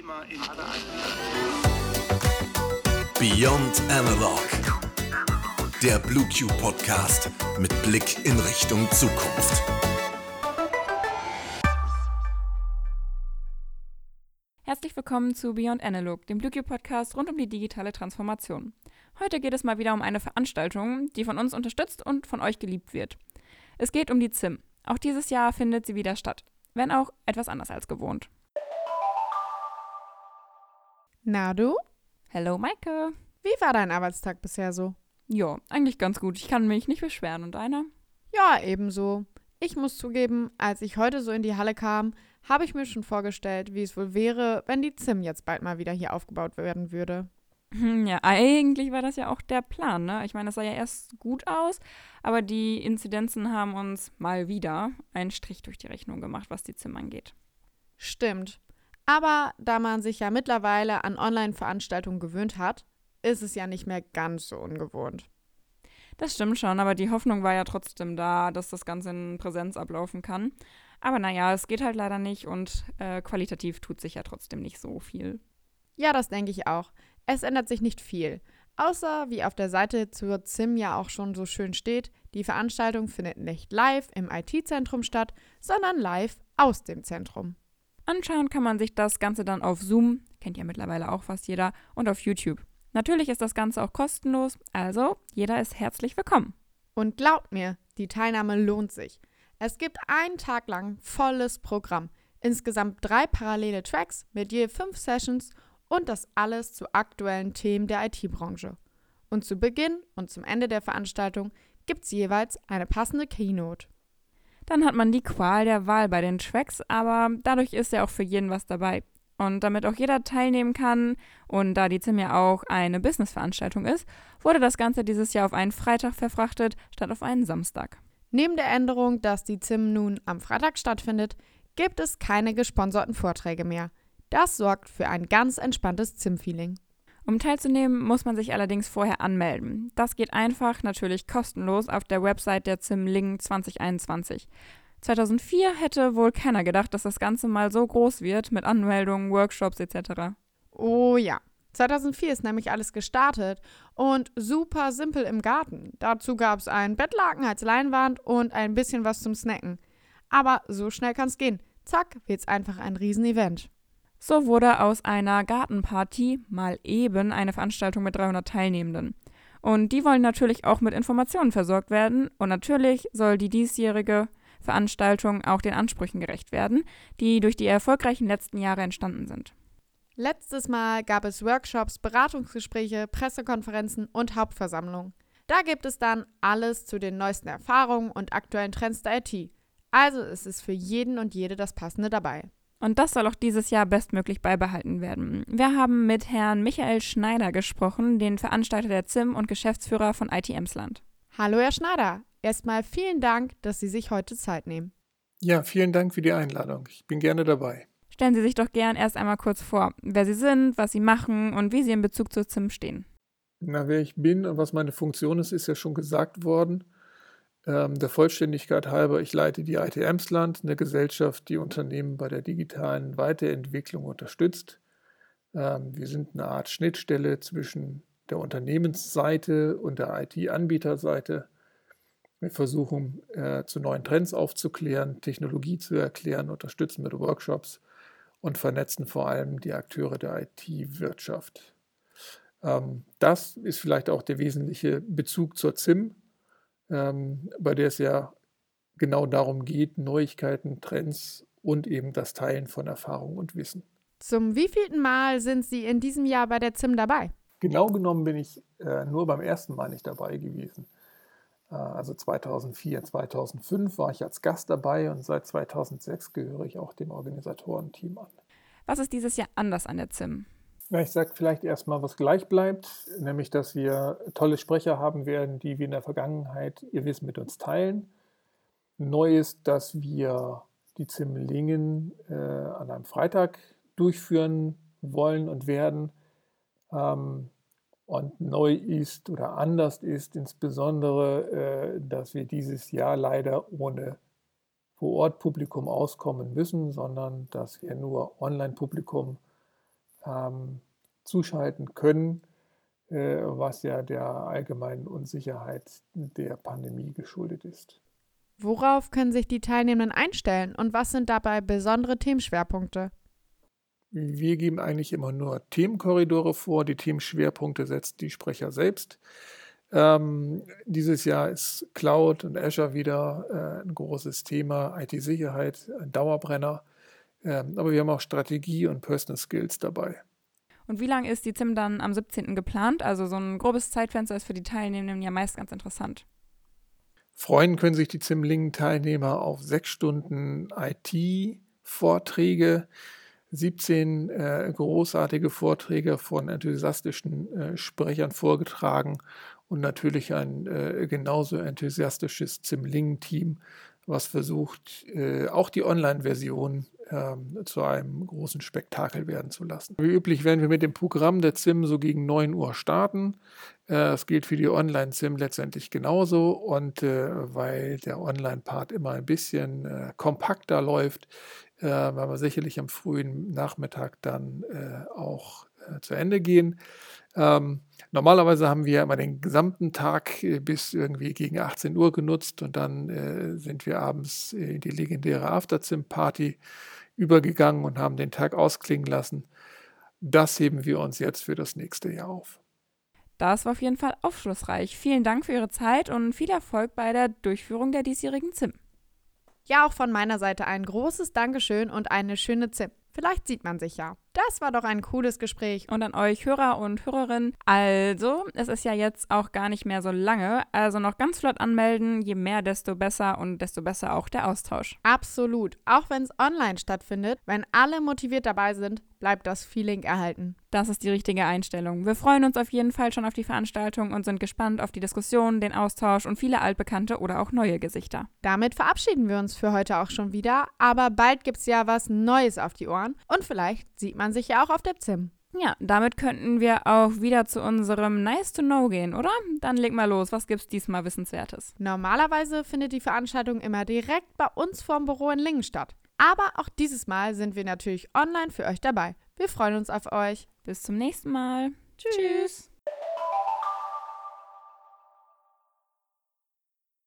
Thema in Beyond Analog. Der BlueQ Podcast mit Blick in Richtung Zukunft. Herzlich willkommen zu Beyond Analog, dem BlueQ Podcast rund um die digitale Transformation. Heute geht es mal wieder um eine Veranstaltung, die von uns unterstützt und von euch geliebt wird. Es geht um die ZIM. Auch dieses Jahr findet sie wieder statt, wenn auch etwas anders als gewohnt. Na du? Hello Maike. Wie war dein Arbeitstag bisher so? Ja, eigentlich ganz gut. Ich kann mich nicht beschweren. Und einer? Ja, ebenso. Ich muss zugeben, als ich heute so in die Halle kam, habe ich mir schon vorgestellt, wie es wohl wäre, wenn die ZIM jetzt bald mal wieder hier aufgebaut werden würde. Hm, Ja, eigentlich war das ja auch der Plan, ne? Ich meine, das sah ja erst gut aus, aber die Inzidenzen haben uns mal wieder einen Strich durch die Rechnung gemacht, was die ZIM angeht. Stimmt. Aber da man sich ja mittlerweile an Online-Veranstaltungen gewöhnt hat, ist es ja nicht mehr ganz so ungewohnt. Das stimmt schon, aber die Hoffnung war ja trotzdem da, dass das Ganze in Präsenz ablaufen kann. Aber naja, es geht halt leider nicht und äh, qualitativ tut sich ja trotzdem nicht so viel. Ja, das denke ich auch. Es ändert sich nicht viel. Außer, wie auf der Seite zur ZIM ja auch schon so schön steht, die Veranstaltung findet nicht live im IT-Zentrum statt, sondern live aus dem Zentrum. Anschauen kann man sich das Ganze dann auf Zoom, kennt ja mittlerweile auch fast jeder, und auf YouTube. Natürlich ist das Ganze auch kostenlos, also jeder ist herzlich willkommen. Und glaubt mir, die Teilnahme lohnt sich. Es gibt einen Tag lang volles Programm. Insgesamt drei parallele Tracks mit je fünf Sessions und das alles zu aktuellen Themen der IT-Branche. Und zu Beginn und zum Ende der Veranstaltung gibt es jeweils eine passende Keynote. Dann hat man die Qual der Wahl bei den Tracks, aber dadurch ist ja auch für jeden was dabei. Und damit auch jeder teilnehmen kann und da die ZIM ja auch eine Business-Veranstaltung ist, wurde das Ganze dieses Jahr auf einen Freitag verfrachtet statt auf einen Samstag. Neben der Änderung, dass die ZIM nun am Freitag stattfindet, gibt es keine gesponserten Vorträge mehr. Das sorgt für ein ganz entspanntes ZIM-Feeling. Um teilzunehmen, muss man sich allerdings vorher anmelden. Das geht einfach, natürlich kostenlos, auf der Website der ZIM Ling 2021. 2004 hätte wohl keiner gedacht, dass das Ganze mal so groß wird mit Anmeldungen, Workshops etc. Oh ja. 2004 ist nämlich alles gestartet und super simpel im Garten. Dazu gab es einen Bettlaken als Leinwand und ein bisschen was zum Snacken. Aber so schnell kann es gehen. Zack, wird's einfach ein Riesenevent. So wurde aus einer Gartenparty mal eben eine Veranstaltung mit 300 Teilnehmenden. Und die wollen natürlich auch mit Informationen versorgt werden. Und natürlich soll die diesjährige Veranstaltung auch den Ansprüchen gerecht werden, die durch die erfolgreichen letzten Jahre entstanden sind. Letztes Mal gab es Workshops, Beratungsgespräche, Pressekonferenzen und Hauptversammlungen. Da gibt es dann alles zu den neuesten Erfahrungen und aktuellen Trends der IT. Also ist es für jeden und jede das Passende dabei. Und das soll auch dieses Jahr bestmöglich beibehalten werden. Wir haben mit Herrn Michael Schneider gesprochen, den Veranstalter der ZIM und Geschäftsführer von IT Emsland. Hallo, Herr Schneider. Erstmal vielen Dank, dass Sie sich heute Zeit nehmen. Ja, vielen Dank für die Einladung. Ich bin gerne dabei. Stellen Sie sich doch gern erst einmal kurz vor, wer Sie sind, was Sie machen und wie Sie in Bezug zur ZIM stehen. Na, wer ich bin und was meine Funktion ist, ist ja schon gesagt worden. Ähm, der Vollständigkeit halber, ich leite die IT Emsland, eine Gesellschaft, die Unternehmen bei der digitalen Weiterentwicklung unterstützt. Ähm, wir sind eine Art Schnittstelle zwischen der Unternehmensseite und der IT-Anbieterseite. Wir versuchen, äh, zu neuen Trends aufzuklären, Technologie zu erklären, unterstützen mit Workshops und vernetzen vor allem die Akteure der IT-Wirtschaft. Ähm, das ist vielleicht auch der wesentliche Bezug zur ZIM, ähm, bei der es ja genau darum geht, Neuigkeiten, Trends und eben das Teilen von Erfahrung und Wissen. Zum wievielten Mal sind Sie in diesem Jahr bei der ZIM dabei? Genau genommen bin ich äh, nur beim ersten Mal nicht dabei gewesen. Äh, also 2004, 2005 war ich als Gast dabei und seit 2006 gehöre ich auch dem Organisatorenteam an. Was ist dieses Jahr anders an der ZIM? Ja, ich sage vielleicht erstmal, was gleich bleibt, nämlich, dass wir tolle Sprecher haben werden, die wie in der Vergangenheit ihr Wissen mit uns teilen. Neu ist, dass wir die ZIM Lingen äh, an einem Freitag durchführen wollen und werden. Ähm, und neu ist oder anders ist insbesondere, äh, dass wir dieses Jahr leider ohne Vor-Ort-Publikum auskommen müssen, sondern dass wir nur Online-Publikum ähm, zuschalten können, äh, was ja der allgemeinen Unsicherheit der Pandemie geschuldet ist. Worauf können sich die Teilnehmenden einstellen und was sind dabei besondere Themenschwerpunkte? Wir geben eigentlich immer nur Themenkorridore vor. Die Themenschwerpunkte setzt die Sprecher selbst. Ähm, dieses Jahr ist Cloud und Azure wieder äh, ein großes Thema, IT-Sicherheit, ein Dauerbrenner. Aber wir haben auch Strategie und Personal Skills dabei. Und wie lange ist die ZIM dann am 17. geplant? Also so ein grobes Zeitfenster ist für die Teilnehmenden ja meist ganz interessant. Freuen können sich die ZIM-Lingen-Teilnehmer auf sechs Stunden IT-Vorträge, 17 äh, großartige Vorträge von enthusiastischen äh, Sprechern vorgetragen und natürlich ein äh, genauso enthusiastisches ZIM-Lingen-Team, was versucht, äh, auch die Online-Version ähm, zu einem großen Spektakel werden zu lassen. Wie üblich werden wir mit dem Programm der ZIM so gegen 9 Uhr starten. Äh, gilt für die Online-ZIM letztendlich genauso. Und äh, weil der Online-Part immer ein bisschen äh, kompakter läuft, werden wir sicherlich am frühen Nachmittag dann auch zu Ende gehen. Ähm, normalerweise haben wir immer den gesamten Tag bis irgendwie gegen 18 Uhr genutzt und dann sind wir abends in die legendäre After-ZIM-Party übergegangen und haben den Tag ausklingen lassen. Das heben wir uns jetzt für das nächste Jahr auf. Das war auf jeden Fall aufschlussreich. Vielen Dank für Ihre Zeit und viel Erfolg bei der Durchführung der diesjährigen ZIM. Ja, auch von meiner Seite ein großes Dankeschön und eine schöne ZIM. Vielleicht sieht man sich ja. Das war doch ein cooles Gespräch. Und an euch Hörer und Hörerinnen. Also, es ist ja jetzt auch gar nicht mehr so lange. Also noch ganz flott anmelden. Je mehr, desto besser und desto besser auch der Austausch. Absolut. Auch wenn es online stattfindet, wenn alle motiviert dabei sind, bleibt das Feeling erhalten. Das ist die richtige Einstellung. Wir freuen uns auf jeden Fall schon auf die Veranstaltung und sind gespannt auf die Diskussion, den Austausch und viele altbekannte oder auch neue Gesichter. Damit verabschieden wir uns für heute auch schon wieder, aber bald gibt es ja was Neues auf die Ohren und vielleicht sieht man sich ja auch auf der ZIM. Ja, damit könnten wir auch wieder zu unserem Nice to Know gehen, oder? Dann leg mal los, was gibt's diesmal Wissenswertes? Normalerweise findet die Veranstaltung immer direkt bei uns vorm Büro in Lingen statt. Aber auch dieses Mal sind wir natürlich online für euch dabei. Wir freuen uns auf euch. Bis zum nächsten Mal. Tschüss. Tschüss.